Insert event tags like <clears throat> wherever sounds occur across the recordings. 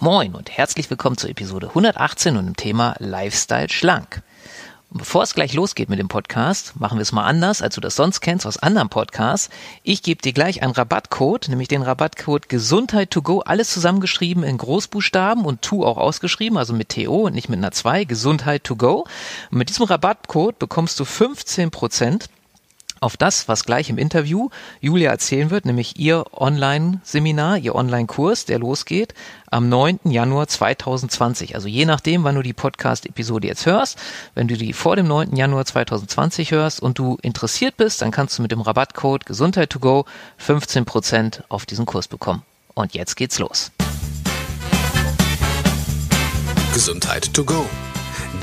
Moin und herzlich willkommen zur Episode 118 und dem Thema Lifestyle schlank. Und bevor es gleich losgeht mit dem Podcast, machen wir es mal anders, als du das sonst kennst aus anderen Podcasts. Ich gebe dir gleich einen Rabattcode, nämlich den Rabattcode Gesundheit to go, alles zusammengeschrieben in Großbuchstaben und to auch ausgeschrieben, also mit TO und nicht mit einer 2, Gesundheit to go. Und mit diesem Rabattcode bekommst du 15 Prozent auf das, was gleich im Interview Julia erzählen wird, nämlich ihr Online-Seminar, ihr Online-Kurs, der losgeht am 9. Januar 2020. Also je nachdem, wann du die Podcast-Episode jetzt hörst, wenn du die vor dem 9. Januar 2020 hörst und du interessiert bist, dann kannst du mit dem Rabattcode Gesundheit to go 15% auf diesen Kurs bekommen. Und jetzt geht's los. Gesundheit to go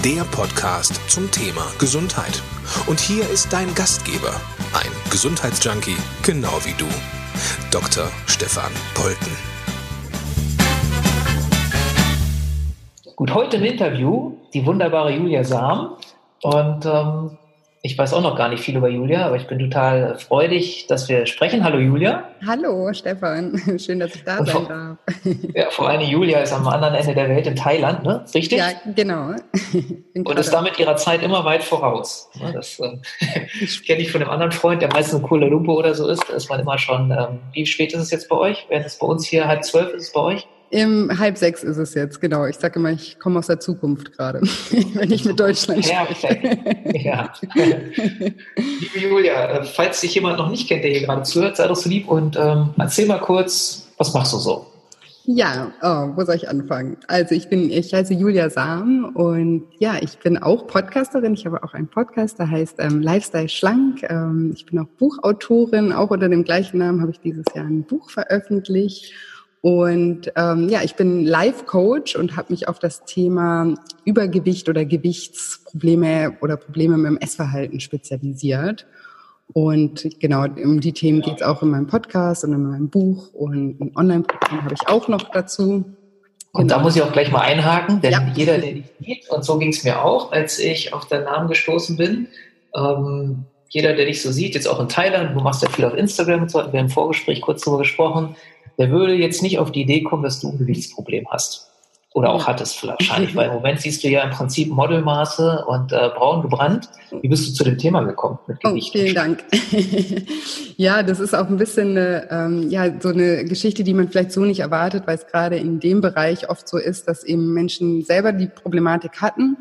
der Podcast zum Thema Gesundheit. Und hier ist dein Gastgeber, ein Gesundheitsjunkie, genau wie du, Dr. Stefan Polten. Gut, heute im Interview die wunderbare Julia Sam. Und ähm, ich weiß auch noch gar nicht viel über Julia, aber ich bin total freudig, dass wir sprechen. Hallo Julia. Hallo Stefan, <laughs> schön, dass ich da sein vor, darf. Ja, vor allem Julia ist am anderen Ende der Welt in Thailand, ne? Richtig? Ja, genau. <laughs> Und ist damit ihrer Zeit immer weit voraus. Das äh, <laughs> kenne ich von einem anderen Freund, der meistens in Kuala Lumpur oder so ist. Da ist man immer schon, ähm, wie spät ist es jetzt bei euch? Während es bei uns hier halb zwölf ist es bei euch? Im halb sechs ist es jetzt, genau. Ich sage immer, ich komme aus der Zukunft gerade, <laughs> wenn ich mit Deutschland spreche. Ja. <laughs> Liebe Julia, äh, falls dich jemand noch nicht kennt, der hier gerade zuhört, sei doch so lieb und ähm, erzähl mal kurz, was machst du so? Ja, oh, wo soll ich anfangen? Also ich bin, ich heiße Julia Sam und ja, ich bin auch Podcasterin. Ich habe auch einen Podcast, der heißt ähm, Lifestyle Schlank. Ähm, ich bin auch Buchautorin. Auch unter dem gleichen Namen habe ich dieses Jahr ein Buch veröffentlicht. Und ähm, ja, ich bin Life-Coach und habe mich auf das Thema Übergewicht oder Gewichtsprobleme oder Probleme mit dem Essverhalten spezialisiert. Und genau, um die Themen geht es auch in meinem Podcast und in meinem Buch und ein Online-Programm habe ich auch noch dazu. Und da muss ich auch gleich mal einhaken, denn ja. jeder, der dich sieht, und so ging es mir auch, als ich auf deinen Namen gestoßen bin, ähm, jeder, der dich so sieht, jetzt auch in Thailand, du machst ja viel auf Instagram und so, hatten wir im Vorgespräch kurz darüber gesprochen, der würde jetzt nicht auf die Idee kommen, dass du ein Gewichtsproblem hast. Oder auch hattest wahrscheinlich, weil im Moment siehst du ja im Prinzip Modelmaße und äh, braun gebrannt. Wie bist du zu dem Thema gekommen mit oh, Gewicht? Oh, vielen Dank. <laughs> ja, das ist auch ein bisschen eine, ähm, ja, so eine Geschichte, die man vielleicht so nicht erwartet, weil es gerade in dem Bereich oft so ist, dass eben Menschen selber die Problematik hatten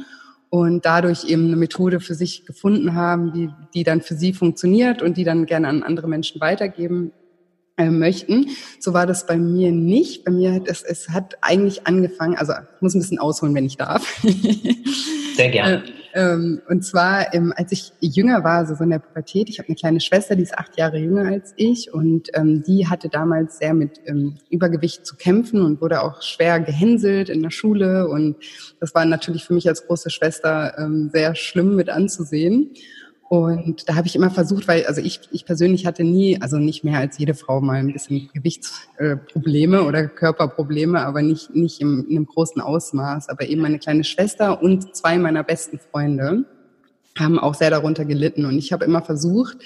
und dadurch eben eine Methode für sich gefunden haben, die, die dann für sie funktioniert und die dann gerne an andere Menschen weitergeben möchten. So war das bei mir nicht. Bei mir hat es, es hat eigentlich angefangen, also ich muss ein bisschen ausholen, wenn ich darf. <laughs> Sehr gerne. Äh, ähm, und zwar, ähm, als ich jünger war, also so in der Pubertät, ich habe eine kleine Schwester, die ist acht Jahre jünger als ich und ähm, die hatte damals sehr mit ähm, Übergewicht zu kämpfen und wurde auch schwer gehänselt in der Schule und das war natürlich für mich als große Schwester ähm, sehr schlimm mit anzusehen. Und da habe ich immer versucht, weil, also ich, ich persönlich hatte nie, also nicht mehr als jede Frau mal ein bisschen Gewichtsprobleme oder Körperprobleme, aber nicht, nicht im, in einem großen Ausmaß. Aber eben meine kleine Schwester und zwei meiner besten Freunde haben auch sehr darunter gelitten. Und ich habe immer versucht,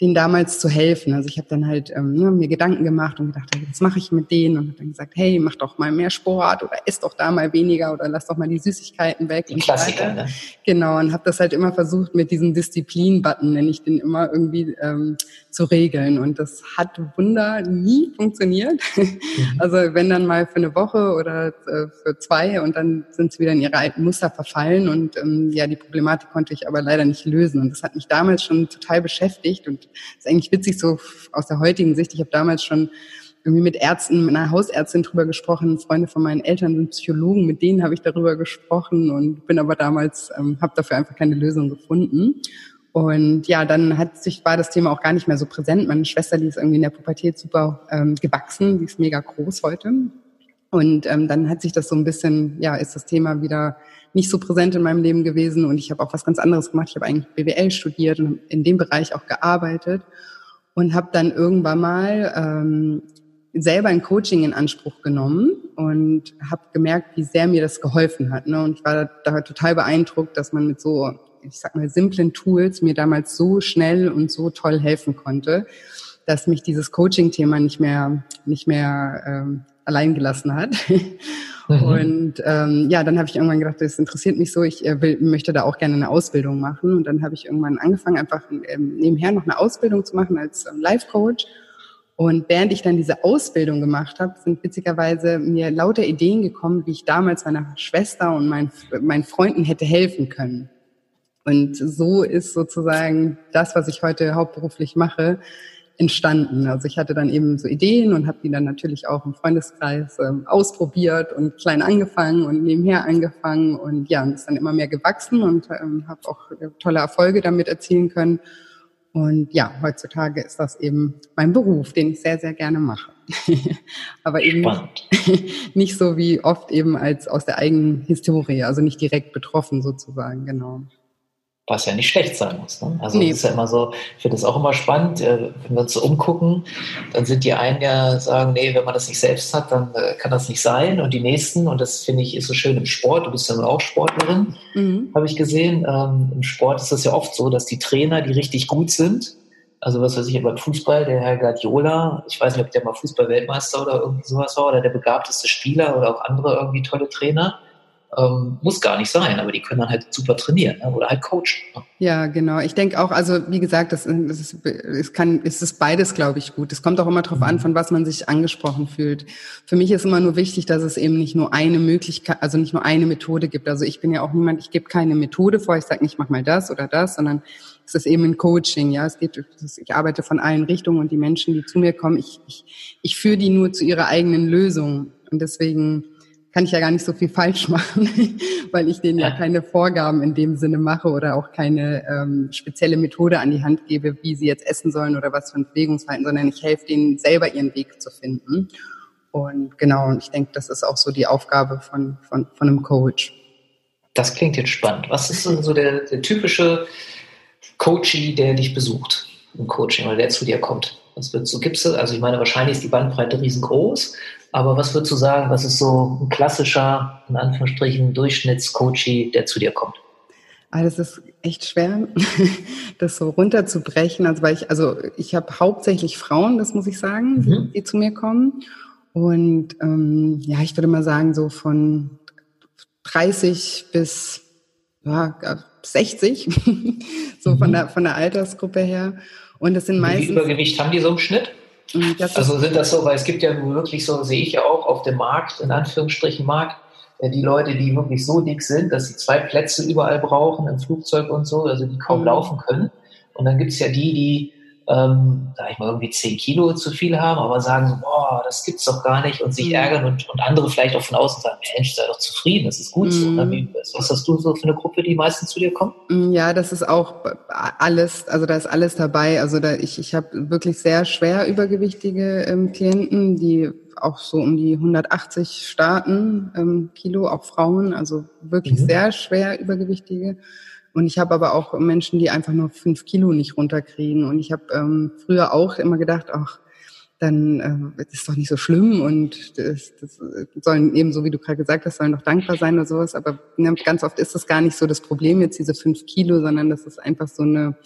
denen damals zu helfen. Also ich habe dann halt ähm, ne, mir Gedanken gemacht und gedacht, was mache ich mit denen? Und habe dann gesagt, hey, mach doch mal mehr Sport oder ess doch da mal weniger oder lass doch mal die Süßigkeiten weg. Die Klassiker, ne? Genau, und habe das halt immer versucht mit diesem Disziplin-Button, nenne ich den immer, irgendwie ähm, zu regeln. Und das hat Wunder nie funktioniert. Mhm. <laughs> Also wenn dann mal für eine Woche oder äh, für zwei und dann sind sie wieder in ihre alten Muster verfallen. Und ähm, ja, die Problematik konnte ich aber leider nicht lösen. Und das hat mich damals schon total beschäftigt. Und das ist eigentlich witzig so aus der heutigen Sicht. Ich habe damals schon irgendwie mit Ärzten, mit einer Hausärztin drüber gesprochen. Freunde von meinen Eltern sind Psychologen, mit denen habe ich darüber gesprochen und bin aber damals, ähm, habe dafür einfach keine Lösung gefunden. Und ja, dann hat sich, war das Thema auch gar nicht mehr so präsent. Meine Schwester, die ist irgendwie in der Pubertät super ähm, gewachsen, die ist mega groß heute. Und ähm, dann hat sich das so ein bisschen, ja, ist das Thema wieder nicht so präsent in meinem Leben gewesen. Und ich habe auch was ganz anderes gemacht. Ich habe eigentlich BWL studiert und in dem Bereich auch gearbeitet und habe dann irgendwann mal ähm, selber ein Coaching in Anspruch genommen und habe gemerkt, wie sehr mir das geholfen hat. Ne? Und ich war da total beeindruckt, dass man mit so ich sag mal, simplen Tools mir damals so schnell und so toll helfen konnte, dass mich dieses Coaching-Thema nicht mehr, nicht mehr ähm, allein gelassen hat. <laughs> Mhm. Und ähm, ja, dann habe ich irgendwann gedacht, das interessiert mich so, ich äh, will, möchte da auch gerne eine Ausbildung machen. Und dann habe ich irgendwann angefangen, einfach ähm, nebenher noch eine Ausbildung zu machen als ähm, Life-Coach. Und während ich dann diese Ausbildung gemacht habe, sind witzigerweise mir lauter Ideen gekommen, wie ich damals meiner Schwester und mein, meinen Freunden hätte helfen können. Und so ist sozusagen das, was ich heute hauptberuflich mache, entstanden. Also ich hatte dann eben so Ideen und habe die dann natürlich auch im Freundeskreis äh, ausprobiert und klein angefangen und nebenher angefangen und ja, und ist dann immer mehr gewachsen und ähm, habe auch tolle Erfolge damit erzielen können. Und ja, heutzutage ist das eben mein Beruf, den ich sehr, sehr gerne mache. <laughs> Aber eben Spannend. <laughs> nicht so wie oft eben als aus der eigenen Historie, also nicht direkt betroffen sozusagen, genau was ja nicht schlecht sein muss. Ne? Also nee. ist ja immer so, ich finde das auch immer spannend, äh, wenn wir uns so umgucken, dann sind die einen ja sagen, nee, wenn man das nicht selbst hat, dann äh, kann das nicht sein. Und die nächsten, und das finde ich ist so schön im Sport, du bist ja nun auch Sportlerin, mhm. habe ich gesehen. Ähm, Im Sport ist das ja oft so, dass die Trainer, die richtig gut sind, also was weiß ich, beim Fußball, der Herr Guardiola, ich weiß nicht, ob der mal Fußball-Weltmeister oder irgendwie sowas war, oder der begabteste Spieler oder auch andere irgendwie tolle Trainer, ähm, muss gar nicht sein, aber die können dann halt super trainieren ne? oder halt coachen. Ne? Ja, genau. Ich denke auch, also wie gesagt, das, das ist, es kann, es ist beides, glaube ich, gut. Es kommt auch immer darauf mhm. an, von was man sich angesprochen fühlt. Für mich ist immer nur wichtig, dass es eben nicht nur eine Möglichkeit, also nicht nur eine Methode gibt. Also ich bin ja auch niemand, ich gebe keine Methode vor, ich sage nicht, mach mal das oder das, sondern es ist eben ein Coaching, ja. Es geht, ich arbeite von allen Richtungen und die Menschen, die zu mir kommen, ich, ich, ich führe die nur zu ihrer eigenen Lösung. Und deswegen kann ich ja gar nicht so viel falsch <laughs> machen, weil ich denen ja. ja keine Vorgaben in dem Sinne mache oder auch keine ähm, spezielle Methode an die Hand gebe, wie sie jetzt essen sollen oder was für ein Bewegungsverhalten, sondern ich helfe denen selber ihren Weg zu finden. Und genau, und ich denke, das ist auch so die Aufgabe von, von, von einem Coach. Das klingt jetzt spannend. Was ist so der, der typische Coachie, der dich besucht im Coaching oder der zu dir kommt? Was würdest du, gibst du, also ich meine, wahrscheinlich ist die Bandbreite riesengroß, aber was würdest du sagen, was ist so ein klassischer, in Anführungsstrichen, Durchschnittscoachie, der zu dir kommt? Ah, das ist echt schwer, <laughs> das so runterzubrechen. Also weil ich, also ich habe hauptsächlich Frauen, das muss ich sagen, mhm. die zu mir kommen. Und ähm, ja, ich würde mal sagen, so von 30 bis ja, 60, <laughs> so mhm. von der von der Altersgruppe her. Und das sind meistens. Wie viel Übergewicht haben die so im Schnitt? Also sind das so, weil es gibt ja wirklich so, sehe ich ja auch auf dem Markt, in Anführungsstrichen Markt, äh, die Leute, die wirklich so dick sind, dass sie zwei Plätze überall brauchen, im Flugzeug und so, also die kaum mhm. laufen können. Und dann gibt es ja die, die ähm, sag ich mal, irgendwie 10 Kilo zu viel haben, aber sagen boah, das gibt's doch gar nicht und sich mhm. ärgern und, und andere vielleicht auch von außen sagen, Mensch, sei doch zufrieden, das ist gut mhm. so. Ne? Was hast du so für eine Gruppe, die meistens zu dir kommt? Mm, ja, das ist auch alles, also da ist alles dabei. Also da ich, ich habe wirklich sehr schwer übergewichtige ähm, Klienten, die auch so um die 180 starten, ähm, Kilo, auch Frauen, also wirklich mhm. sehr schwer übergewichtige. Und ich habe aber auch Menschen, die einfach nur fünf Kilo nicht runterkriegen. Und ich habe ähm, früher auch immer gedacht, ach, dann äh, ist doch nicht so schlimm und das, das sollen eben, so wie du gerade gesagt hast, sollen doch dankbar sein oder sowas. Aber ne, ganz oft ist das gar nicht so das Problem jetzt, diese fünf Kilo, sondern das ist einfach so eine,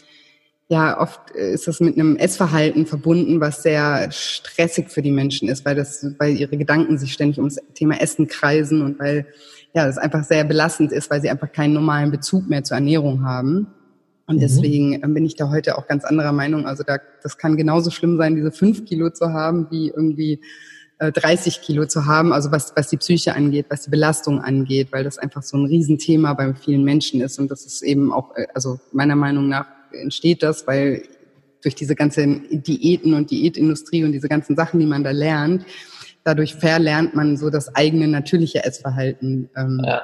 ja, oft ist das mit einem Essverhalten verbunden, was sehr stressig für die Menschen ist, weil das, weil ihre Gedanken sich ständig ums Thema Essen kreisen und weil ja, das einfach sehr belastend ist, weil sie einfach keinen normalen Bezug mehr zur Ernährung haben. Und mhm. deswegen ähm, bin ich da heute auch ganz anderer Meinung. Also da, das kann genauso schlimm sein, diese fünf Kilo zu haben, wie irgendwie 30 äh, Kilo zu haben, also was, was die Psyche angeht, was die Belastung angeht, weil das einfach so ein Riesenthema bei vielen Menschen ist. Und das ist eben auch, äh, also meiner Meinung nach entsteht das, weil durch diese ganzen Diäten und Diätindustrie und diese ganzen Sachen, die man da lernt, dadurch verlernt man so das eigene natürliche Essverhalten. Ähm, ja.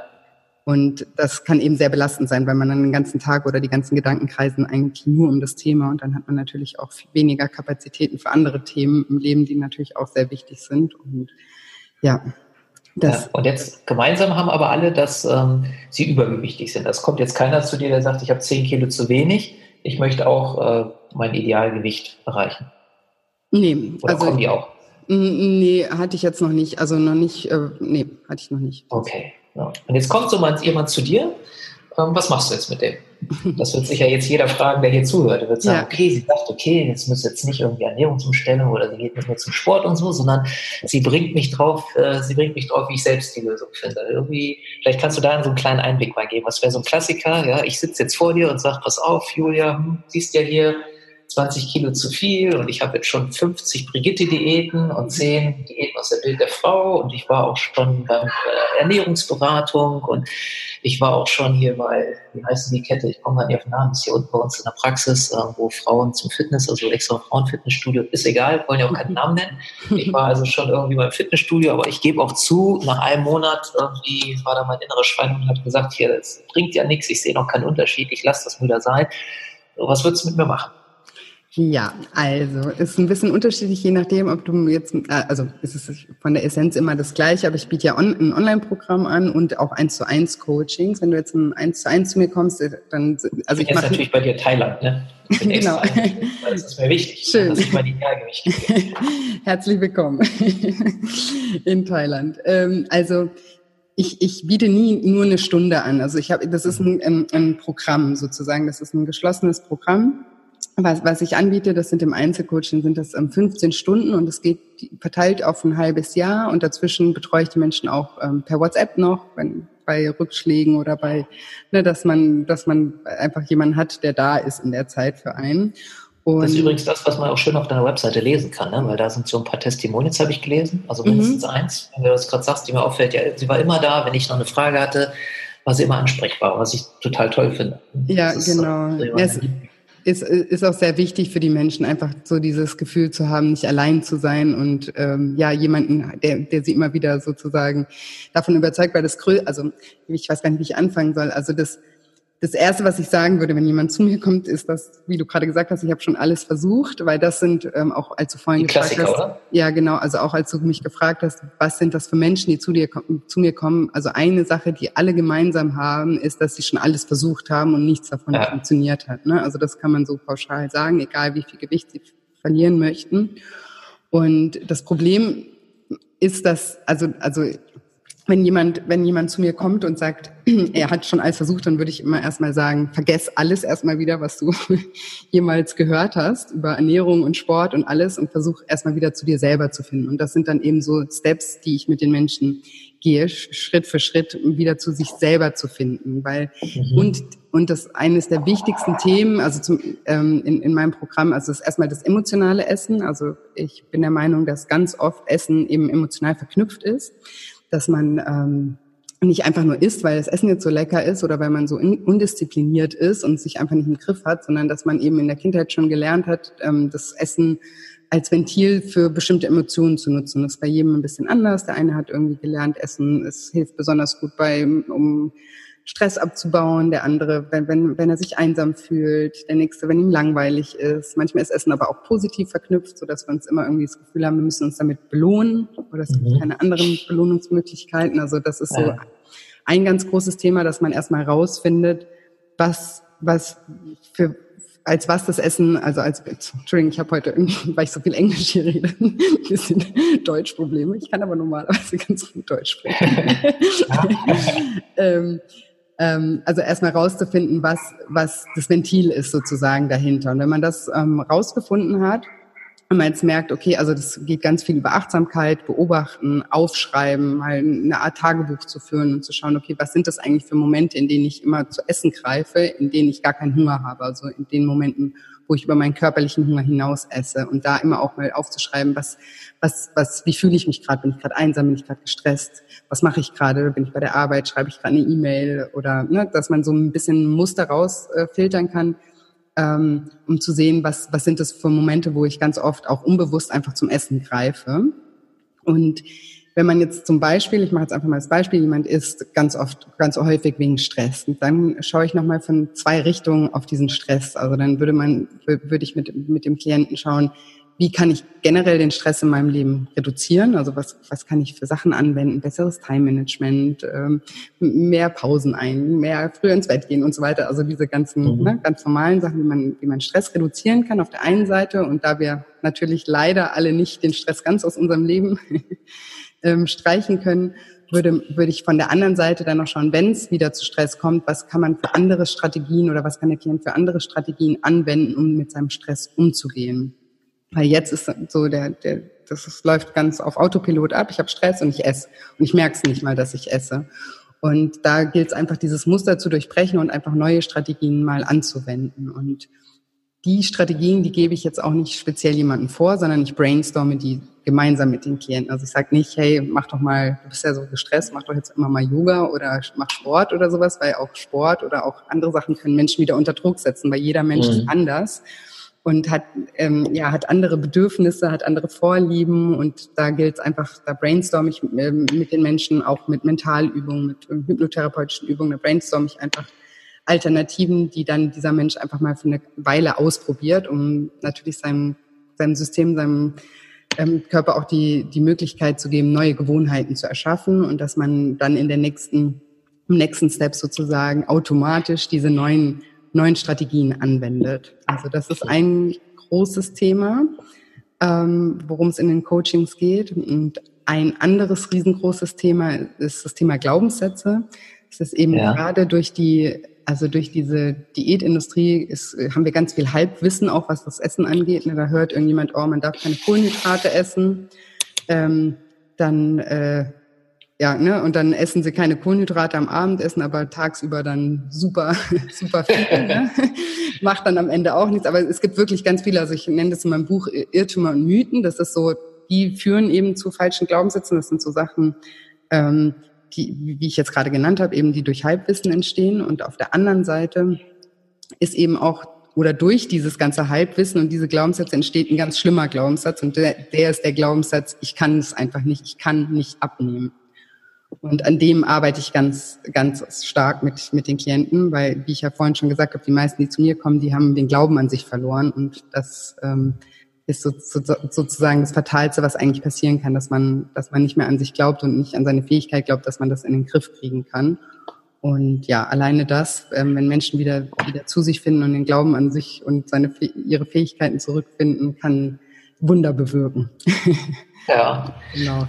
Und das kann eben sehr belastend sein, weil man dann den ganzen Tag oder die ganzen Gedanken kreisen eigentlich nur um das Thema und dann hat man natürlich auch weniger Kapazitäten für andere Themen im Leben, die natürlich auch sehr wichtig sind. Und ja, das ja, und jetzt gemeinsam haben aber alle, dass ähm, sie übergewichtig sind. Das kommt jetzt keiner zu dir, der sagt, ich habe zehn Kilo zu wenig, ich möchte auch äh, mein Idealgewicht erreichen. Nee, Oder also, kommen die auch? Nee, hatte ich jetzt noch nicht. Also noch nicht, äh, nee, hatte ich noch nicht. Okay. Ja. Und jetzt kommt so mal jemand zu dir ähm, was machst du jetzt mit dem? <laughs> Das wird sicher jetzt jeder fragen, der hier zuhört. Der wird sagen, ja. okay, sie sagt, okay, jetzt muss jetzt nicht irgendwie Ernährungsumstellung oder sie geht nicht mehr zum Sport und so, sondern sie bringt mich drauf, äh, sie bringt mich drauf, wie ich selbst die Lösung finde. Irgendwie, vielleicht kannst du da so einen kleinen Einblick mal geben. Was wäre so ein Klassiker? Ja, ich sitze jetzt vor dir und sag, pass auf, Julia, hm, siehst ja hier, 20 Kilo zu viel und ich habe jetzt schon 50 Brigitte-Diäten und 10 Diäten aus der Bild der Frau und ich war auch schon beim äh, Ernährungsberatung und ich war auch schon hier bei, wie heißt die Kette, ich komme mal nicht auf den Namen, ist hier unten bei uns in der Praxis, äh, wo Frauen zum Fitness, also extra Frauenfitnessstudio, ist egal, wollen ja auch keinen Namen nennen. Ich war also schon irgendwie beim Fitnessstudio, aber ich gebe auch zu, nach einem Monat irgendwie war da mein innerer Schwein und hat gesagt, hier, das bringt ja nichts, ich sehe noch keinen Unterschied, ich lasse das wieder sein. Was würdest du mit mir machen? Ja, also ist ein bisschen unterschiedlich, je nachdem, ob du jetzt, äh, also es ist von der Essenz immer das Gleiche, aber ich biete ja on, ein Online-Programm an und auch eins zu eins Coachings. Wenn du jetzt ein eins zu eins zu mir kommst, äh, dann also ich, ich mache natürlich bei dir Thailand, ne? <laughs> genau. Das ist mir wichtig, Schön. dass ich mal die Herzlich willkommen <laughs> in Thailand. Ähm, also ich, ich biete nie nur eine Stunde an. Also ich habe, das ist ein, ein Programm sozusagen, das ist ein geschlossenes Programm was, was ich anbiete, das sind im Einzelcoaching, sind das 15 ähm, Stunden und es geht verteilt auf ein halbes Jahr und dazwischen betreue ich die Menschen auch ähm, per WhatsApp noch, wenn bei Rückschlägen oder bei, ne, dass man, dass man einfach jemanden hat, der da ist in der Zeit für einen. Und das ist übrigens das, was man auch schön auf deiner Webseite lesen kann, ne? weil da sind so ein paar Testimonials, habe ich gelesen, also mindestens mhm. eins, wenn du das gerade sagst, die mir auffällt, ja, sie war immer da, wenn ich noch eine Frage hatte, war sie immer ansprechbar, was ich total toll finde. Ja, genau. So ist, ist auch sehr wichtig für die Menschen, einfach so dieses Gefühl zu haben, nicht allein zu sein und ähm, ja, jemanden, der, der sie immer wieder sozusagen davon überzeugt, weil das also ich weiß gar nicht, wie ich anfangen soll. Also das das Erste, was ich sagen würde, wenn jemand zu mir kommt, ist, dass, wie du gerade gesagt hast, ich habe schon alles versucht, weil das sind ähm, auch, als du vorhin die gefragt Klassiker, hast, oder? ja genau, also auch als du mich gefragt hast, was sind das für Menschen, die zu dir zu mir kommen? Also eine Sache, die alle gemeinsam haben, ist, dass sie schon alles versucht haben und nichts davon ja. funktioniert hat. Ne? Also das kann man so pauschal sagen, egal wie viel Gewicht sie verlieren möchten. Und das Problem ist, dass also also wenn jemand, wenn jemand zu mir kommt und sagt, <clears throat> er hat schon alles versucht, dann würde ich immer erstmal sagen, vergess alles erstmal wieder, was du <laughs> jemals gehört hast über Ernährung und Sport und alles und versuch erstmal wieder zu dir selber zu finden. Und das sind dann eben so Steps, die ich mit den Menschen gehe, Schritt für Schritt, um wieder zu sich selber zu finden. Weil, mhm. und, und das eines der wichtigsten Themen, also zum, ähm, in, in meinem Programm, also ist erstmal das emotionale Essen. Also ich bin der Meinung, dass ganz oft Essen eben emotional verknüpft ist dass man ähm, nicht einfach nur isst, weil das Essen jetzt so lecker ist oder weil man so undiszipliniert ist und sich einfach nicht im Griff hat, sondern dass man eben in der Kindheit schon gelernt hat, ähm, das Essen als Ventil für bestimmte Emotionen zu nutzen. Das ist bei jedem ein bisschen anders. Der eine hat irgendwie gelernt, Essen, es hilft besonders gut bei, um Stress abzubauen, der andere, wenn, wenn, wenn er sich einsam fühlt, der nächste, wenn ihm langweilig ist. Manchmal ist Essen aber auch positiv verknüpft, so dass wir uns immer irgendwie das Gefühl haben, wir müssen uns damit belohnen oder es gibt mhm. keine anderen Belohnungsmöglichkeiten. Also das ist so ein ganz großes Thema, dass man erstmal rausfindet, was, was für, als was das Essen, also als, Entschuldigung, ich habe heute irgendwie, <laughs> weil ich so viel Englisch hier rede, <laughs> ein bisschen Deutschprobleme. Ich kann aber normalerweise <laughs> ganz gut Deutsch sprechen. ähm, ähm, also erstmal rauszufinden, was, was das Ventil ist sozusagen dahinter. Und wenn man das ähm, rausgefunden hat, und man jetzt merkt, okay, also das geht ganz viel über Achtsamkeit, beobachten, aufschreiben, mal eine Art Tagebuch zu führen und zu schauen, okay, was sind das eigentlich für Momente, in denen ich immer zu essen greife, in denen ich gar keinen Hunger habe, also in den Momenten, wo ich über meinen körperlichen Hunger hinaus esse und da immer auch mal aufzuschreiben, was, was, was, wie fühle ich mich gerade? Bin ich gerade einsam? Bin ich gerade gestresst? Was mache ich gerade? Bin ich bei der Arbeit? Schreibe ich gerade eine E-Mail? Oder ne, dass man so ein bisschen Muster rausfiltern äh, kann, ähm, um zu sehen, was, was sind das für Momente, wo ich ganz oft auch unbewusst einfach zum Essen greife. Und wenn man jetzt zum Beispiel, ich mache jetzt einfach mal das Beispiel, jemand isst ganz oft, ganz häufig wegen Stress, und dann schaue ich nochmal von zwei Richtungen auf diesen Stress. Also dann würde man, würde ich mit, mit dem Klienten schauen, wie kann ich generell den Stress in meinem Leben reduzieren? Also was, was kann ich für Sachen anwenden? Besseres Time-Management, ähm, mehr Pausen ein, mehr früher ins Bett gehen und so weiter. Also diese ganzen mhm. ne, ganz normalen Sachen, wie man, wie man Stress reduzieren kann auf der einen Seite. Und da wir natürlich leider alle nicht den Stress ganz aus unserem Leben <laughs> ähm, streichen können, würde, würde ich von der anderen Seite dann noch schauen, wenn es wieder zu Stress kommt, was kann man für andere Strategien oder was kann der Klient für andere Strategien anwenden, um mit seinem Stress umzugehen. Weil jetzt ist so der, der das ist, läuft ganz auf Autopilot ab. Ich habe Stress und ich esse. Und ich merke es nicht mal, dass ich esse. Und da gilt es einfach, dieses Muster zu durchbrechen und einfach neue Strategien mal anzuwenden. Und die Strategien, die gebe ich jetzt auch nicht speziell jemandem vor, sondern ich brainstorme die gemeinsam mit den Klienten. Also ich sage nicht, hey, mach doch mal, du bist ja so gestresst, mach doch jetzt immer mal Yoga oder mach Sport oder sowas, weil auch Sport oder auch andere Sachen können Menschen wieder unter Druck setzen, weil jeder Mensch mhm. ist anders und hat ähm, ja hat andere Bedürfnisse, hat andere Vorlieben und da gilt es einfach, da brainstorm ich mit, ähm, mit den Menschen auch mit Mentalübungen, mit hypnotherapeutischen Übungen, da brainstorm ich einfach Alternativen, die dann dieser Mensch einfach mal für eine Weile ausprobiert, um natürlich seinem, seinem System, seinem ähm, Körper auch die, die Möglichkeit zu geben, neue Gewohnheiten zu erschaffen und dass man dann in der nächsten, im nächsten Step sozusagen automatisch diese neuen, neuen Strategien anwendet. Also das ist ein großes Thema, ähm, worum es in den Coachings geht. Und ein anderes riesengroßes Thema ist das Thema Glaubenssätze. Es ist eben ja. gerade durch die also durch diese Diätindustrie ist, haben wir ganz viel Halbwissen, auch was das Essen angeht. Ne, da hört irgendjemand, oh, man darf keine Kohlenhydrate essen. Ähm, dann äh, ja, ne, und dann essen sie keine Kohlenhydrate am Abendessen, aber tagsüber dann super, <laughs> super viel. Ne? <laughs> Macht dann am Ende auch nichts. Aber es gibt wirklich ganz viele, also ich nenne das in meinem Buch Irrtümer und Mythen. Das ist so, die führen eben zu falschen Glaubenssätzen. Das sind so Sachen, ähm, die, wie ich jetzt gerade genannt habe, eben die durch Halbwissen entstehen. Und auf der anderen Seite ist eben auch oder durch dieses ganze Halbwissen und diese Glaubenssätze entsteht ein ganz schlimmer Glaubenssatz und der, der ist der Glaubenssatz, ich kann es einfach nicht, ich kann nicht abnehmen. Und an dem arbeite ich ganz, ganz stark mit, mit den Klienten, weil, wie ich ja vorhin schon gesagt habe, die meisten, die zu mir kommen, die haben den Glauben an sich verloren und das ähm, ist so, so, sozusagen das Fatalste, was eigentlich passieren kann, dass man, dass man nicht mehr an sich glaubt und nicht an seine Fähigkeit glaubt, dass man das in den Griff kriegen kann. Und ja, alleine das, ähm, wenn Menschen wieder, wieder zu sich finden und den Glauben an sich und seine, ihre Fähigkeiten zurückfinden, kann Wunder bewirken. <laughs> Ja. genau.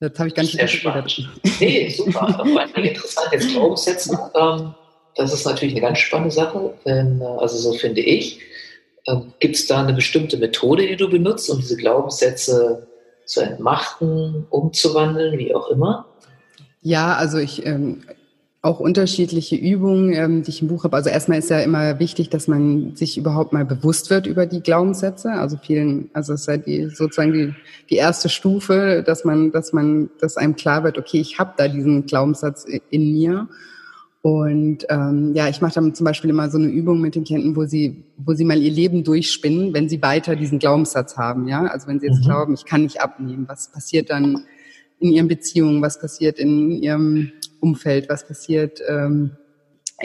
Das habe ich ganz Sehr spannend. Nee, super. Vor allem interessant jetzt Glaubenssätze. Ähm, das ist natürlich eine ganz spannende Sache, denn, äh, also so finde ich. Ähm, Gibt es da eine bestimmte Methode, die du benutzt, um diese Glaubenssätze zu entmachten, umzuwandeln, wie auch immer? Ja, also ich ähm, auch unterschiedliche Übungen, ähm, die ich im Buch habe. Also erstmal ist ja immer wichtig, dass man sich überhaupt mal bewusst wird über die Glaubenssätze. Also vielen, also es ist ja die, sozusagen die, die erste Stufe, dass man, dass man, dass einem klar wird, okay, ich habe da diesen Glaubenssatz in mir und ähm, ja, ich mache dann zum Beispiel immer so eine Übung mit den Klienten, wo sie, wo sie mal ihr Leben durchspinnen, wenn sie weiter diesen Glaubenssatz haben. Ja, also wenn sie jetzt mhm. glauben, ich kann nicht abnehmen, was passiert dann in ihren Beziehungen, was passiert in ihrem Umfeld, was passiert, ähm,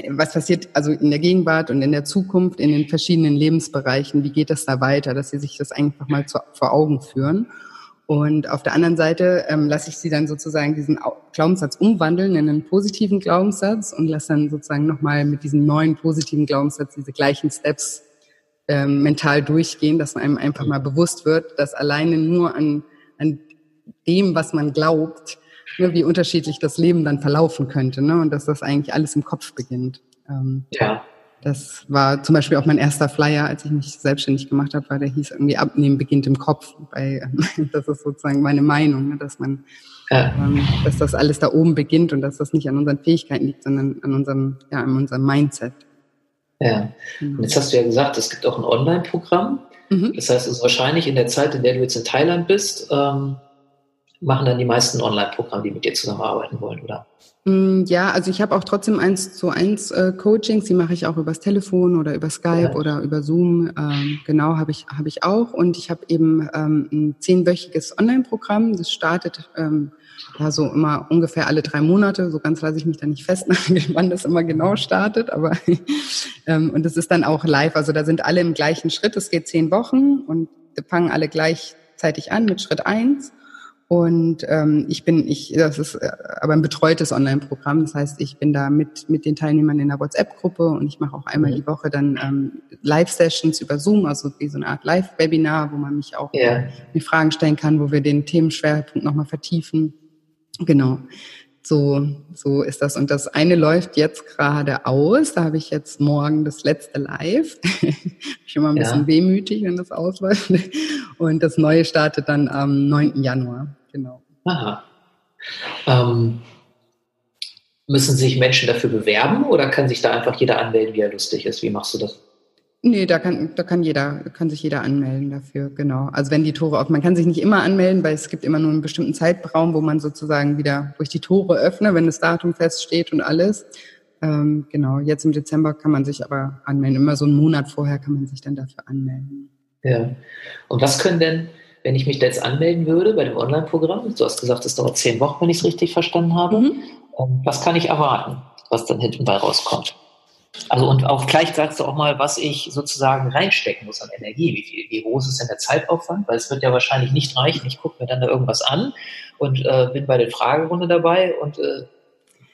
was passiert also in der Gegenwart und in der Zukunft, in den verschiedenen Lebensbereichen, wie geht das da weiter, dass sie sich das einfach mal zu, vor Augen führen. Und auf der anderen Seite ähm, lasse ich sie dann sozusagen diesen Glaubenssatz umwandeln in einen positiven Glaubenssatz und lasse dann sozusagen nochmal mit diesem neuen positiven Glaubenssatz diese gleichen Steps ähm, mental durchgehen, dass einem einfach mal bewusst wird, dass alleine nur an, an dem, was man glaubt, ne, wie unterschiedlich das Leben dann verlaufen könnte ne, und dass das eigentlich alles im Kopf beginnt. Ähm, ja. Das war zum Beispiel auch mein erster Flyer, als ich mich selbstständig gemacht habe, weil der hieß irgendwie Abnehmen beginnt im Kopf. Weil, <laughs> das ist sozusagen meine Meinung, ne, dass man, ja. ähm, dass das alles da oben beginnt und dass das nicht an unseren Fähigkeiten liegt, sondern an unserem, ja, an unserem Mindset. Ja. Genau. Und jetzt hast du ja gesagt, es gibt auch ein Online-Programm. Mhm. Das heißt, es ist wahrscheinlich in der Zeit, in der du jetzt in Thailand bist, ähm, machen dann die meisten Online-Programme, die mit dir zusammenarbeiten wollen, oder? Mm, ja, also ich habe auch trotzdem eins zu eins äh, Coachings, die mache ich auch übers Telefon oder über Skype ja. oder über Zoom. Ähm, genau, habe ich habe ich auch und ich habe eben ähm, ein zehnwöchiges Online-Programm. Das startet ähm, ja so immer ungefähr alle drei Monate. So ganz lasse ich mich da nicht festnageln, <laughs> wann das immer genau startet, aber <laughs> ähm, und es ist dann auch live. Also da sind alle im gleichen Schritt. Es geht zehn Wochen und fangen alle gleichzeitig an mit Schritt eins und ähm, ich bin, ich, das ist äh, aber ein betreutes Online-Programm. Das heißt, ich bin da mit mit den Teilnehmern in der WhatsApp-Gruppe und ich mache auch einmal die Woche dann ähm, Live-Sessions über Zoom, also wie so eine Art Live-Webinar, wo man mich auch yeah. mir Fragen stellen kann, wo wir den Themenschwerpunkt nochmal vertiefen. Genau. So, so ist das. Und das eine läuft jetzt gerade aus. Da habe ich jetzt morgen das letzte Live. <laughs> ich bin immer ein ja. bisschen wehmütig, wenn das ausläuft. Und das neue startet dann am 9. Januar. Genau. Aha. Ähm, müssen sich Menschen dafür bewerben oder kann sich da einfach jeder anmelden, wie er lustig ist? Wie machst du das? Nee, da kann, da kann jeder, kann sich jeder anmelden dafür, genau. Also wenn die Tore auf, man kann sich nicht immer anmelden, weil es gibt immer nur einen bestimmten Zeitraum, wo man sozusagen wieder durch die Tore öffne, wenn das Datum feststeht und alles. Ähm, genau, jetzt im Dezember kann man sich aber anmelden. Immer so einen Monat vorher kann man sich dann dafür anmelden. Ja. Und was können denn, wenn ich mich da jetzt anmelden würde bei dem Online-Programm, du hast gesagt, es dauert zehn Wochen, wenn ich es richtig verstanden habe, mhm. Ähm, was kann ich erwarten, was dann hinten bei rauskommt? Also und auch gleich sagst du auch mal, was ich sozusagen reinstecken muss an Energie. Wie, viel, wie groß ist denn der Zeitaufwand? Weil es wird ja wahrscheinlich nicht reichen. Ich gucke mir dann da irgendwas an und äh, bin bei der Fragerunde dabei und äh,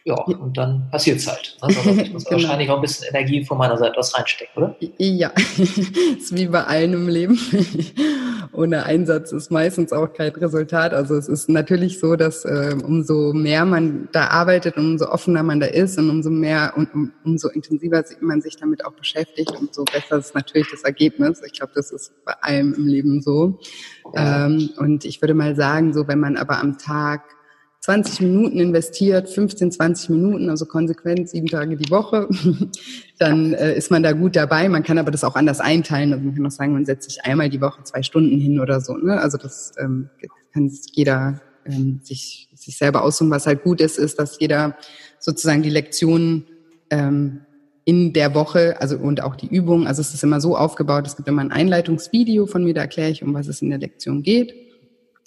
ja, und dann passiert es halt. Ne? Also ich muss <laughs> genau. wahrscheinlich auch ein bisschen Energie von meiner Seite aus reinstecken, oder? Ja, <laughs> ist wie bei allen im Leben. Ohne Einsatz ist meistens auch kein Resultat. Also es ist natürlich so, dass äh, umso mehr man da arbeitet, umso offener man da ist und umso mehr und um, umso intensiver man sich damit auch beschäftigt, umso besser ist natürlich das Ergebnis. Ich glaube, das ist bei allem im Leben so. Ähm, und ich würde mal sagen, so wenn man aber am Tag 20 Minuten investiert, 15, 20 Minuten, also konsequent sieben Tage die Woche, <laughs> dann äh, ist man da gut dabei. Man kann aber das auch anders einteilen. Also man kann auch sagen, man setzt sich einmal die Woche zwei Stunden hin oder so. Ne? Also das ähm, kann jeder ähm, sich, sich selber aussuchen. Was halt gut ist, ist, dass jeder sozusagen die Lektionen ähm, in der Woche, also und auch die Übung, also es ist immer so aufgebaut, es gibt immer ein Einleitungsvideo von mir, da erkläre ich, um was es in der Lektion geht.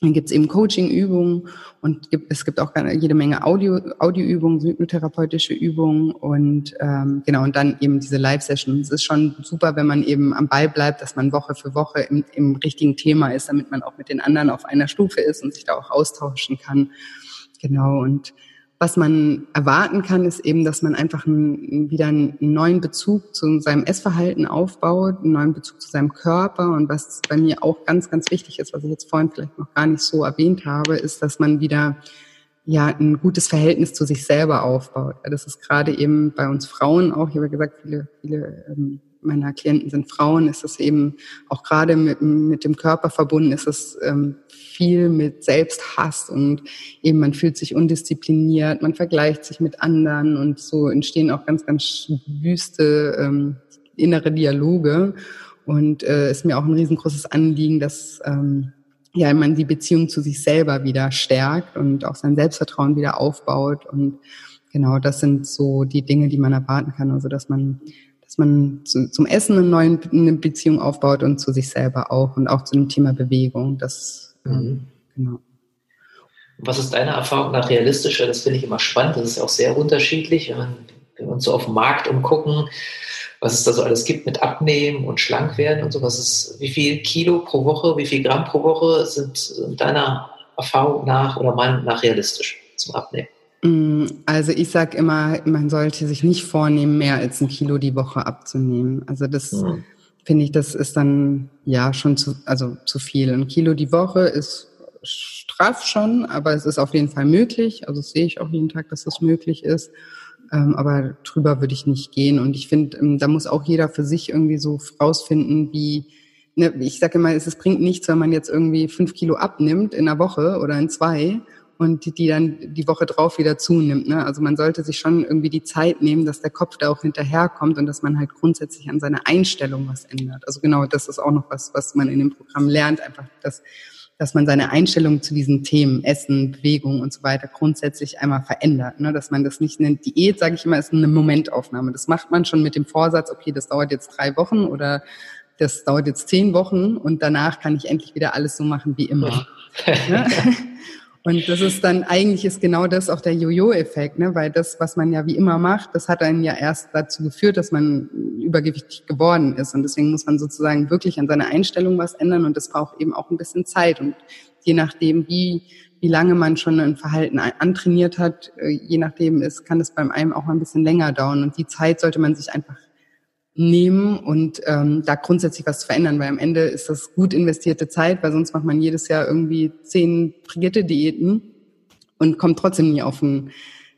Dann gibt es eben Coaching-Übungen und gibt, es gibt auch jede Menge Audio, Audioübungen, hypnotherapeutische Übungen und ähm, genau und dann eben diese Live-Sessions. Es ist schon super, wenn man eben am Ball bleibt, dass man Woche für Woche im, im richtigen Thema ist, damit man auch mit den anderen auf einer Stufe ist und sich da auch austauschen kann. Genau und was man erwarten kann, ist eben, dass man einfach einen, wieder einen neuen Bezug zu seinem Essverhalten aufbaut, einen neuen Bezug zu seinem Körper. Und was bei mir auch ganz, ganz wichtig ist, was ich jetzt vorhin vielleicht noch gar nicht so erwähnt habe, ist, dass man wieder ja ein gutes Verhältnis zu sich selber aufbaut. Das ist gerade eben bei uns Frauen auch, ich habe ja gesagt, viele, viele ähm, meiner Klienten sind Frauen, ist es eben auch gerade mit, mit dem Körper verbunden, ist es ähm, viel mit Selbsthass und eben man fühlt sich undiszipliniert, man vergleicht sich mit anderen und so entstehen auch ganz, ganz wüste ähm, innere Dialoge. Und äh, ist mir auch ein riesengroßes Anliegen, dass ähm, ja man die Beziehung zu sich selber wieder stärkt und auch sein Selbstvertrauen wieder aufbaut. Und genau das sind so die Dinge, die man erwarten kann. Also dass man man zu, zum Essen eine neue eine Beziehung aufbaut und zu sich selber auch und auch zu dem Thema Bewegung. Das mhm. genau. Was ist deine Erfahrung nach realistischer? Das finde ich immer spannend. Das ist auch sehr unterschiedlich. Wenn wir uns so auf dem Markt umgucken, was es da so alles gibt mit Abnehmen und Schlankwerden und so. Was ist, wie viel Kilo pro Woche, wie viel Gramm pro Woche sind deiner Erfahrung nach oder Meinung nach realistisch zum Abnehmen? Mm, also ich sage immer, man sollte sich nicht vornehmen, mehr als ein Kilo die Woche abzunehmen. Also das mhm. finde ich, das ist dann ja schon zu, also zu viel. Ein Kilo die Woche ist straff schon, aber es ist auf jeden Fall möglich. Also sehe ich auch jeden Tag, dass das möglich ist. Ähm, aber drüber würde ich nicht gehen. Und ich finde, ähm, da muss auch jeder für sich irgendwie so rausfinden, wie ne, ich sage immer, es bringt nichts, wenn man jetzt irgendwie fünf Kilo abnimmt in einer Woche oder in zwei und die, die dann die Woche drauf wieder zunimmt. Ne? Also man sollte sich schon irgendwie die Zeit nehmen, dass der Kopf da auch hinterherkommt und dass man halt grundsätzlich an seiner Einstellung was ändert. Also genau, das ist auch noch was, was man in dem Programm lernt, einfach dass dass man seine Einstellung zu diesen Themen, Essen, Bewegung und so weiter grundsätzlich einmal verändert. Ne? Dass man das nicht nennt, Diät, sage ich immer, ist eine Momentaufnahme. Das macht man schon mit dem Vorsatz, okay, das dauert jetzt drei Wochen oder das dauert jetzt zehn Wochen und danach kann ich endlich wieder alles so machen wie immer. Ja. <laughs> Ne? <laughs> Und das ist dann, eigentlich ist genau das auch der Jojo-Effekt, ne? weil das, was man ja wie immer macht, das hat einen ja erst dazu geführt, dass man übergewichtig geworden ist. Und deswegen muss man sozusagen wirklich an seiner Einstellung was ändern und das braucht eben auch ein bisschen Zeit. Und je nachdem, wie, wie lange man schon ein Verhalten antrainiert hat, äh, je nachdem ist, kann es beim einen auch ein bisschen länger dauern. Und die Zeit sollte man sich einfach nehmen und ähm, da grundsätzlich was verändern, weil am Ende ist das gut investierte Zeit, weil sonst macht man jedes Jahr irgendwie zehn Brigitte-Diäten und kommt trotzdem nie auf ein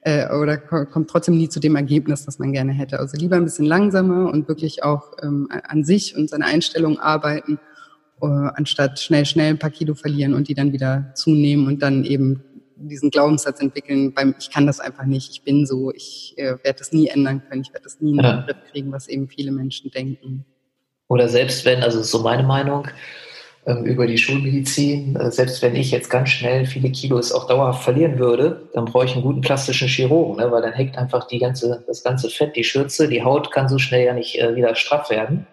äh, oder kommt trotzdem nie zu dem Ergebnis, das man gerne hätte. Also lieber ein bisschen langsamer und wirklich auch ähm, an sich und seine Einstellung arbeiten, äh, anstatt schnell, schnell ein paar Kilo verlieren und die dann wieder zunehmen und dann eben diesen Glaubenssatz entwickeln, beim ich kann das einfach nicht, ich bin so, ich äh, werde das nie ändern können, ich werde das nie in den Griff kriegen, was eben viele Menschen denken. Oder selbst wenn, also so meine Meinung, ähm, über die Schulmedizin. Äh, selbst wenn ich jetzt ganz schnell viele Kilos auch dauerhaft verlieren würde, dann brauche ich einen guten plastischen Chirurgen, ne? weil dann hängt einfach die ganze, das ganze Fett, die Schürze, die Haut kann so schnell ja nicht äh, wieder straff werden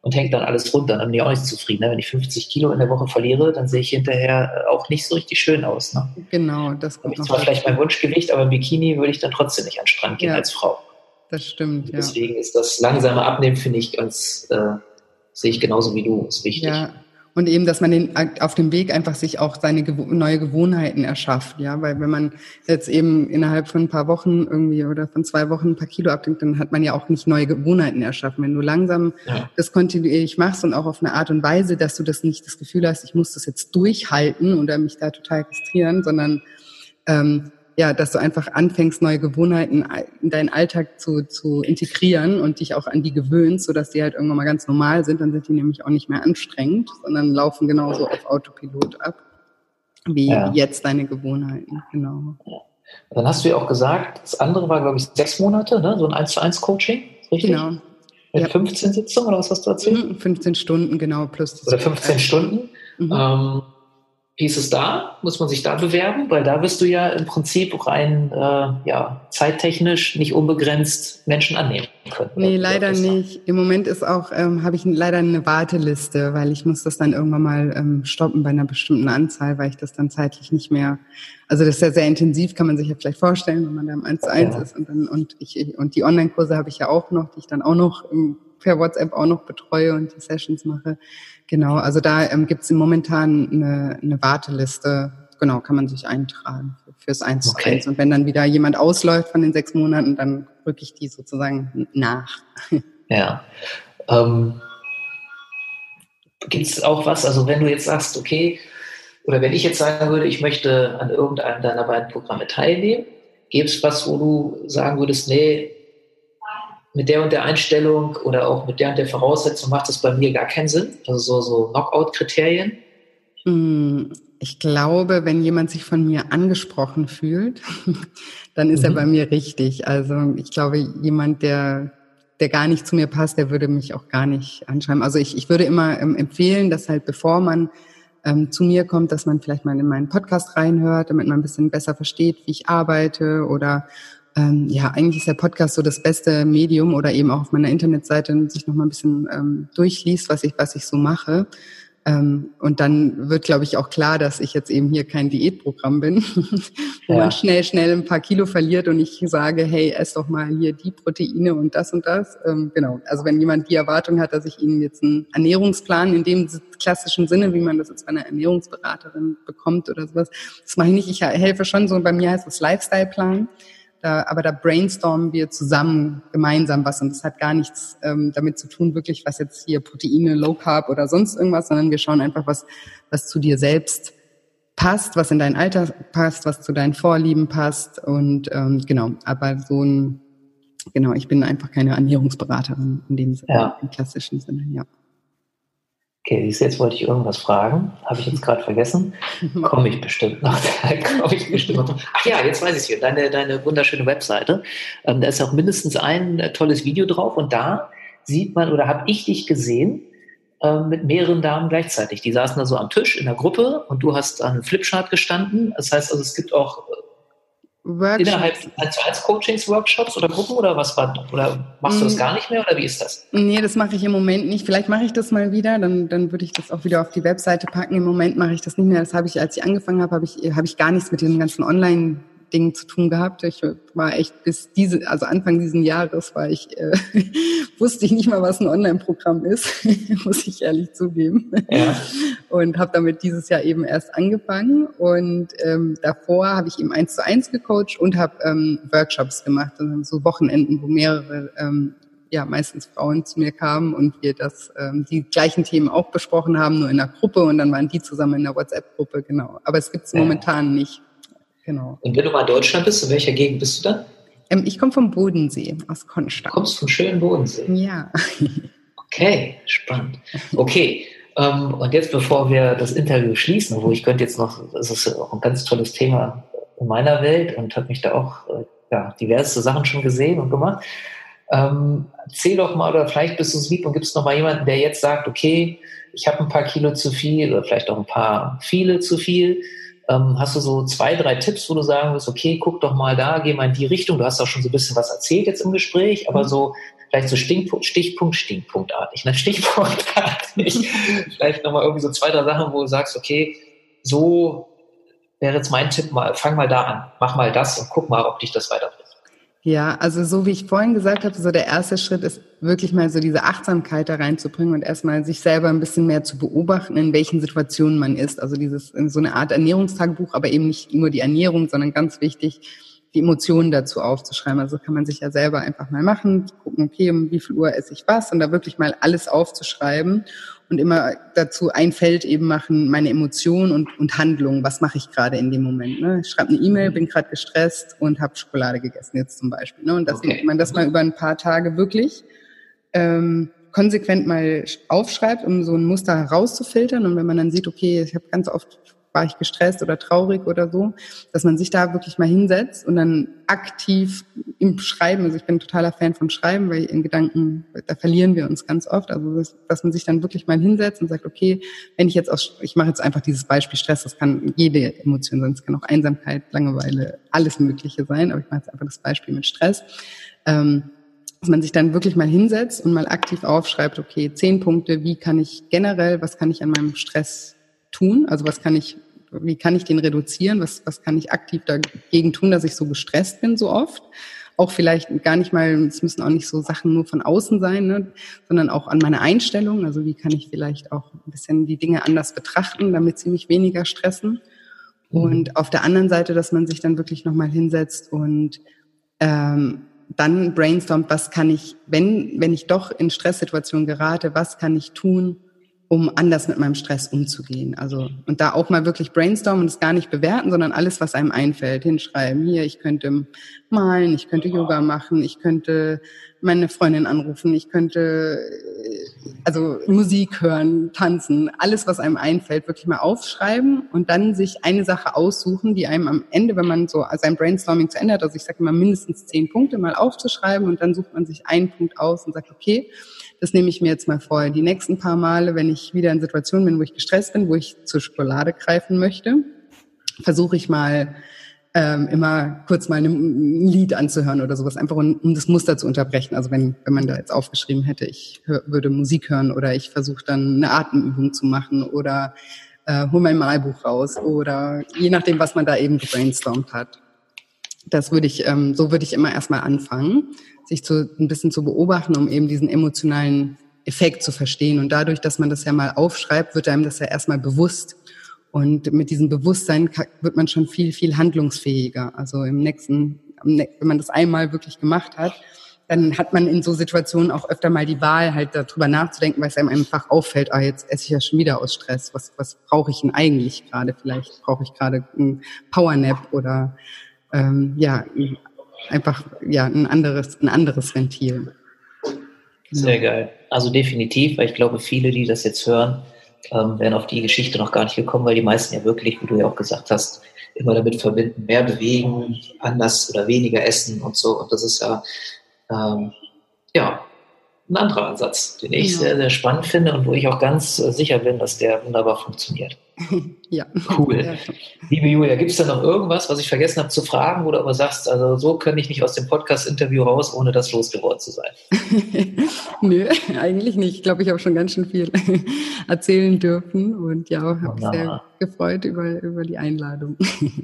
und hängt dann alles runter. Dann bin ich auch nicht zufrieden. Ne? Wenn ich 50 Kilo in der Woche verliere, dann sehe ich hinterher äh, auch nicht so richtig schön aus. Ne? Genau, das kommt noch. Zwar vielleicht mein Wunschgewicht, aber im Bikini würde ich dann trotzdem nicht an den Strand gehen ja, als Frau. Das stimmt, ja. Deswegen ist das langsame Abnehmen, finde ich, ganz, äh, sehe ich genauso wie du, ist wichtig. Ja, und eben, dass man den, auf dem Weg einfach sich auch seine neue Gewohnheiten erschafft, ja, weil wenn man jetzt eben innerhalb von ein paar Wochen irgendwie oder von zwei Wochen ein paar Kilo abnimmt, dann hat man ja auch nicht neue Gewohnheiten erschaffen. Wenn du langsam ja. das kontinuierlich machst und auch auf eine Art und Weise, dass du das nicht das Gefühl hast, ich muss das jetzt durchhalten oder mich da total kastrieren, sondern ähm, ja, dass du einfach anfängst, neue Gewohnheiten in deinen Alltag zu, zu integrieren und dich auch an die gewöhnst, sodass die halt irgendwann mal ganz normal sind. Dann sind die nämlich auch nicht mehr anstrengend, sondern laufen genauso auf Autopilot ab, wie ja. jetzt deine Gewohnheiten. Genau. Dann hast du ja auch gesagt, das andere war, glaube ich, sechs Monate, ne? so ein 1 zu 1 Coaching, richtig? Genau. Mit ja. 15 Sitzungen oder was hast du erzählt? 15 mhm, Stunden, genau, plus Oder 15 Stunden. Mhm. Ähm, wie ist es da? Muss man sich da bewerben? Weil da wirst du ja im Prinzip rein äh, ja, zeittechnisch nicht unbegrenzt Menschen annehmen können. Nee, leider nicht. Im Moment ist auch, ähm, habe ich leider eine Warteliste, weil ich muss das dann irgendwann mal ähm, stoppen bei einer bestimmten Anzahl, weil ich das dann zeitlich nicht mehr, also das ist ja sehr intensiv, kann man sich ja vielleicht vorstellen, wenn man da im 1 zu 1 ja. ist und dann, und ich, und die Online-Kurse habe ich ja auch noch, die ich dann auch noch im, per WhatsApp auch noch betreue und die Sessions mache. Genau, also da ähm, gibt es momentan eine, eine Warteliste. Genau, kann man sich eintragen fürs 1 zu okay. 1. Und wenn dann wieder jemand ausläuft von den sechs Monaten, dann rücke ich die sozusagen nach. Ja. Ähm, Gibt es auch was, also wenn du jetzt sagst, okay, oder wenn ich jetzt sagen würde, ich möchte an irgendeinem deiner beiden Programme teilnehmen, gäbe es was, wo du sagen würdest, nee, mit der und der Einstellung oder auch mit der und der Voraussetzung macht es bei mir gar keinen Sinn? Also so, so Knockout-Kriterien? Hm, ich glaube, wenn jemand sich von mir angesprochen fühlt, <laughs> dann ist mhm. er bei mir richtig. Also ich glaube, jemand, der, der gar nicht zu mir passt, der würde mich auch gar nicht anschreiben. Also ich, ich würde immer ähm, empfehlen, dass halt bevor man ähm, zu mir kommt, dass man vielleicht mal in meinen Podcast reinhört, damit man ein bisschen besser versteht, wie ich arbeite oder ähm, ja, eigentlich ist der Podcast so das beste Medium oder eben auch auf meiner Internetseite sich noch mal ein bisschen ähm, durchliest, was ich, was ich so mache. Ähm, und dann wird, glaube ich, auch klar, dass ich jetzt eben hier kein Diätprogramm bin, <laughs> wo ja. man schnell, schnell ein paar Kilo verliert und ich sage, hey, ess doch mal hier die Proteine und das und das. Ähm, genau. Also wenn jemand die Erwartung hat, dass ich Ihnen jetzt einen Ernährungsplan in dem klassischen Sinne, wie man das jetzt bei einer Ernährungsberaterin bekommt oder sowas, das mache ich nicht. Ich helfe schon so, bei mir heißt es Lifestyle-Plan. Da, aber da brainstormen wir zusammen gemeinsam was und das hat gar nichts ähm, damit zu tun, wirklich was jetzt hier Proteine, Low Carb oder sonst irgendwas, sondern wir schauen einfach, was, was zu dir selbst passt, was in dein Alter passt, was zu deinen Vorlieben passt und ähm, genau, aber so ein, genau, ich bin einfach keine Ernährungsberaterin in dem Sinne, ja. im klassischen Sinne, ja. Okay, jetzt wollte ich irgendwas fragen. Habe ich jetzt gerade vergessen. <laughs> Komme ich bestimmt noch. <laughs> Komme ich bestimmt noch. Ach ja, jetzt weiß ich es wieder. Deine, deine wunderschöne Webseite. Ähm, da ist auch mindestens ein äh, tolles Video drauf und da sieht man oder habe ich dich gesehen äh, mit mehreren Damen gleichzeitig. Die saßen da so am Tisch in der Gruppe und du hast an einem Flipchart gestanden. Das heißt also, es gibt auch äh, Workshops. Innerhalb als, als Coachings, Workshops oder Gruppen oder was war oder machst du das mm. gar nicht mehr oder wie ist das? Nee, das mache ich im Moment nicht. Vielleicht mache ich das mal wieder, dann, dann würde ich das auch wieder auf die Webseite packen. Im Moment mache ich das nicht mehr. Das habe ich, als ich angefangen habe, habe ich, habe ich gar nichts mit dem ganzen Online Dingen zu tun gehabt. Ich war echt bis diese, also Anfang diesen Jahres war ich, äh, <laughs> wusste ich nicht mal, was ein Online-Programm ist, <laughs> muss ich ehrlich zugeben. Ja. Und habe damit dieses Jahr eben erst angefangen. Und ähm, davor habe ich eben eins zu eins gecoacht und habe ähm, Workshops gemacht, also so Wochenenden, wo mehrere ähm, ja meistens Frauen zu mir kamen und wir das ähm, die gleichen Themen auch besprochen haben, nur in einer Gruppe und dann waren die zusammen in der WhatsApp-Gruppe, genau. Aber es gibt es momentan nicht. Genau. Und wenn du mal in Deutschland bist, in welcher Gegend bist du dann? Ähm, ich komme vom Bodensee, aus Konstanz. Du kommst vom schönen Bodensee? Ja. <laughs> okay, spannend. Okay, ähm, und jetzt, bevor wir das Interview schließen, wo ich könnte jetzt noch, das ist auch ein ganz tolles Thema in meiner Welt und habe mich da auch äh, ja, diverse Sachen schon gesehen und gemacht. Ähm, erzähl doch mal, oder vielleicht bist du so lieb und gibst noch mal jemanden, der jetzt sagt, okay, ich habe ein paar Kilo zu viel oder vielleicht auch ein paar viele zu viel. Ähm, hast du so zwei, drei Tipps, wo du sagen wirst, okay, guck doch mal da, geh mal in die Richtung. Du hast auch schon so ein bisschen was erzählt jetzt im Gespräch, aber mhm. so vielleicht so Stichpunkt, Stichpunkt, <laughs> Stichpunktartig, ne? <laughs> Stichpunktartig. vielleicht nochmal irgendwie so zwei, drei Sachen, wo du sagst, okay, so wäre jetzt mein Tipp, mal, fang mal da an, mach mal das und guck mal, ob dich das weiterbringt. Ja, also so wie ich vorhin gesagt habe, so der erste Schritt ist wirklich mal so diese Achtsamkeit da reinzubringen und erstmal sich selber ein bisschen mehr zu beobachten, in welchen Situationen man ist. Also dieses so eine Art Ernährungstagebuch, aber eben nicht nur die Ernährung, sondern ganz wichtig, die Emotionen dazu aufzuschreiben. Also kann man sich ja selber einfach mal machen, gucken, okay, um wie viel Uhr esse ich was und da wirklich mal alles aufzuschreiben und immer dazu ein Feld eben machen, meine Emotionen und, und Handlungen, was mache ich gerade in dem Moment. Ne? Ich schreibe eine E-Mail, bin gerade gestresst und habe Schokolade gegessen jetzt zum Beispiel. Ne? Und dass okay. man das mal über ein paar Tage wirklich ähm, konsequent mal aufschreibt, um so ein Muster herauszufiltern. Und wenn man dann sieht, okay, ich habe ganz oft war ich gestresst oder traurig oder so, dass man sich da wirklich mal hinsetzt und dann aktiv im Schreiben, also ich bin ein totaler Fan von Schreiben, weil in Gedanken, da verlieren wir uns ganz oft, also dass, dass man sich dann wirklich mal hinsetzt und sagt, okay, wenn ich jetzt aus, ich mache jetzt einfach dieses Beispiel Stress, das kann jede Emotion sein, es kann auch Einsamkeit, Langeweile, alles Mögliche sein, aber ich mache jetzt einfach das Beispiel mit Stress. Ähm, dass man sich dann wirklich mal hinsetzt und mal aktiv aufschreibt, okay, zehn Punkte, wie kann ich generell, was kann ich an meinem Stress tun? Also was kann ich, wie kann ich den reduzieren? Was, was kann ich aktiv dagegen tun, dass ich so gestresst bin so oft? Auch vielleicht gar nicht mal, es müssen auch nicht so Sachen nur von außen sein, ne, sondern auch an meine Einstellung. Also wie kann ich vielleicht auch ein bisschen die Dinge anders betrachten, damit sie mich weniger stressen? Mhm. Und auf der anderen Seite, dass man sich dann wirklich nochmal hinsetzt und ähm, dann brainstormt, was kann ich, wenn, wenn ich doch in Stresssituationen gerate, was kann ich tun, um anders mit meinem Stress umzugehen. Also und da auch mal wirklich brainstormen und es gar nicht bewerten, sondern alles, was einem einfällt, hinschreiben. Hier, ich könnte malen, ich könnte Yoga machen, ich könnte meine Freundin anrufen, ich könnte also Musik hören, tanzen, alles, was einem einfällt, wirklich mal aufschreiben und dann sich eine Sache aussuchen, die einem am Ende, wenn man so sein Brainstorming zu Ende hat, also ich sage immer mindestens zehn Punkte mal aufzuschreiben und dann sucht man sich einen Punkt aus und sagt, okay, das nehme ich mir jetzt mal vor. Die nächsten paar Male, wenn ich wieder in Situationen bin, wo ich gestresst bin, wo ich zur Schokolade greifen möchte, versuche ich mal ähm, immer kurz mal ein Lied anzuhören oder sowas, einfach um, um, das Muster zu unterbrechen. Also wenn, wenn man da jetzt aufgeschrieben hätte, ich hör, würde Musik hören oder ich versuche dann eine Atemübung zu machen oder äh, hol mein Malbuch raus oder je nachdem, was man da eben gebrainstormt hat. Das würde ich, ähm, so würde ich immer erstmal anfangen sich zu, ein bisschen zu beobachten, um eben diesen emotionalen Effekt zu verstehen. Und dadurch, dass man das ja mal aufschreibt, wird einem das ja erstmal bewusst. Und mit diesem Bewusstsein wird man schon viel, viel handlungsfähiger. Also im nächsten, wenn man das einmal wirklich gemacht hat, dann hat man in so Situationen auch öfter mal die Wahl, halt darüber nachzudenken, weil es einem einfach auffällt, ah, jetzt esse ich ja schon wieder aus Stress. Was, was brauche ich denn eigentlich gerade? Vielleicht brauche ich gerade einen Powernap oder ähm, ja, einfach ja ein anderes, ein anderes Ventil. Sehr geil. Also definitiv, weil ich glaube, viele, die das jetzt hören, ähm, wären auf die Geschichte noch gar nicht gekommen, weil die meisten ja wirklich, wie du ja auch gesagt hast, immer damit verbinden, mehr bewegen, anders oder weniger essen und so. Und das ist ja, ähm, ja, ein anderer Ansatz, den ich ja. sehr, sehr spannend finde und wo ich auch ganz äh, sicher bin, dass der wunderbar funktioniert. <laughs> ja. Cool. Ja. Liebe Julia, gibt es da noch irgendwas, was ich vergessen habe zu fragen, wo du aber sagst, also so kann ich nicht aus dem Podcast-Interview raus, ohne das losgeworden zu sein? <laughs> Nö, eigentlich nicht. Ich glaube, ich habe schon ganz schön viel <laughs> erzählen dürfen und ja, habe sehr gefreut über, über die Einladung.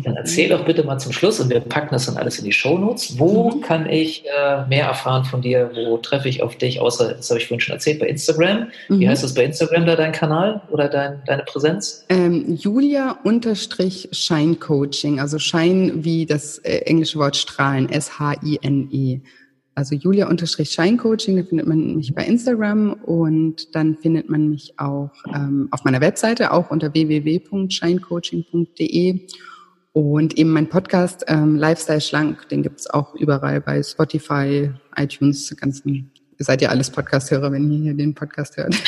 Dann erzähl doch bitte mal zum Schluss und wir packen das dann alles in die Shownotes. Wo mhm. kann ich äh, mehr erfahren von dir? Wo treffe ich auf dich? Außer, das habe ich vorhin schon erzählt, bei Instagram. Mhm. Wie heißt das bei Instagram da, dein Kanal oder dein, deine Präsenz? Ähm, Julia unterstrich Shine Coaching, also Shine wie das äh, englische Wort strahlen, S-H-I-N-E. Also Julia unterstrich Shine Coaching, da findet man mich bei Instagram und dann findet man mich auch ähm, auf meiner Webseite, auch unter www.shinecoaching.de. Und eben mein Podcast ähm, Lifestyle Schlank, den gibt's auch überall bei Spotify, iTunes, ganzen Ihr seid ja alles Podcast-Hörer, wenn ihr hier den Podcast hört. <laughs>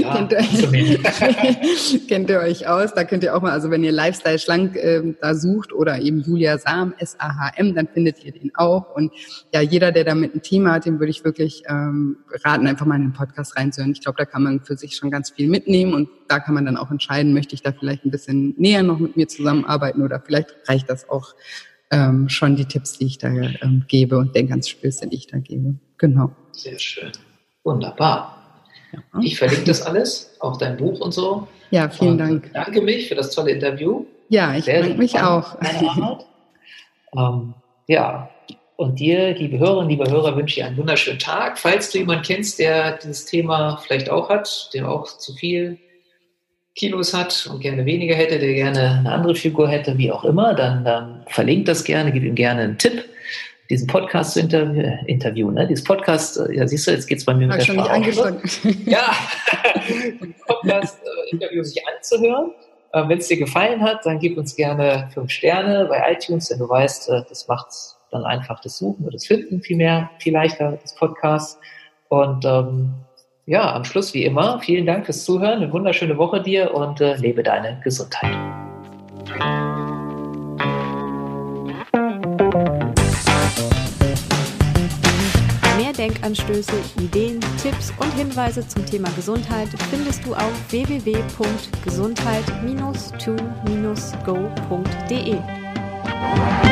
Ja, kennt, ihr, <laughs> kennt, ihr, euch aus? Da könnt ihr auch mal, also wenn ihr Lifestyle schlank äh, da sucht oder eben Julia Sam, S-A-H-M, dann findet ihr den auch. Und ja, jeder, der damit ein Thema hat, dem würde ich wirklich ähm, raten, einfach mal in den Podcast reinzuhören. Ich glaube, da kann man für sich schon ganz viel mitnehmen und da kann man dann auch entscheiden, möchte ich da vielleicht ein bisschen näher noch mit mir zusammenarbeiten oder vielleicht reicht das auch ähm, schon die Tipps, die ich da ähm, gebe und den ganzen Stöße, die ich da gebe. Genau. Sehr schön. Wunderbar. Ja. Ich verlinke das alles, auch dein Buch und so. Ja, vielen und Dank. Danke mich für das tolle Interview. Ja, ich danke mich auch. ähm, ja, und dir, liebe Hörerinnen, liebe Hörer, wünsche ich einen wunderschönen Tag. Falls du jemanden kennst, der dieses Thema vielleicht auch hat, der auch zu viel Kilos hat und gerne weniger hätte, der gerne eine andere Figur hätte, wie auch immer, dann, dann verlinkt das gerne, gib ihm gerne einen Tipp diesen Podcast zu interview, Interview ne? Dieses Podcast, äh, ja, siehst du, jetzt geht's bei mir mit der schon Sprache. Nicht <laughs> ja, Podcast-Interview sich anzuhören. Äh, Wenn es dir gefallen hat, dann gib uns gerne fünf Sterne bei iTunes, denn du weißt, äh, das macht dann einfach das Suchen oder das Finden viel mehr, viel leichter, das Podcast. Und ähm, ja, am Schluss wie immer, vielen Dank fürs Zuhören, eine wunderschöne Woche dir und äh, lebe deine Gesundheit. Denkanstöße, Ideen, Tipps und Hinweise zum Thema Gesundheit findest du auf www.gesundheit-to-go.de.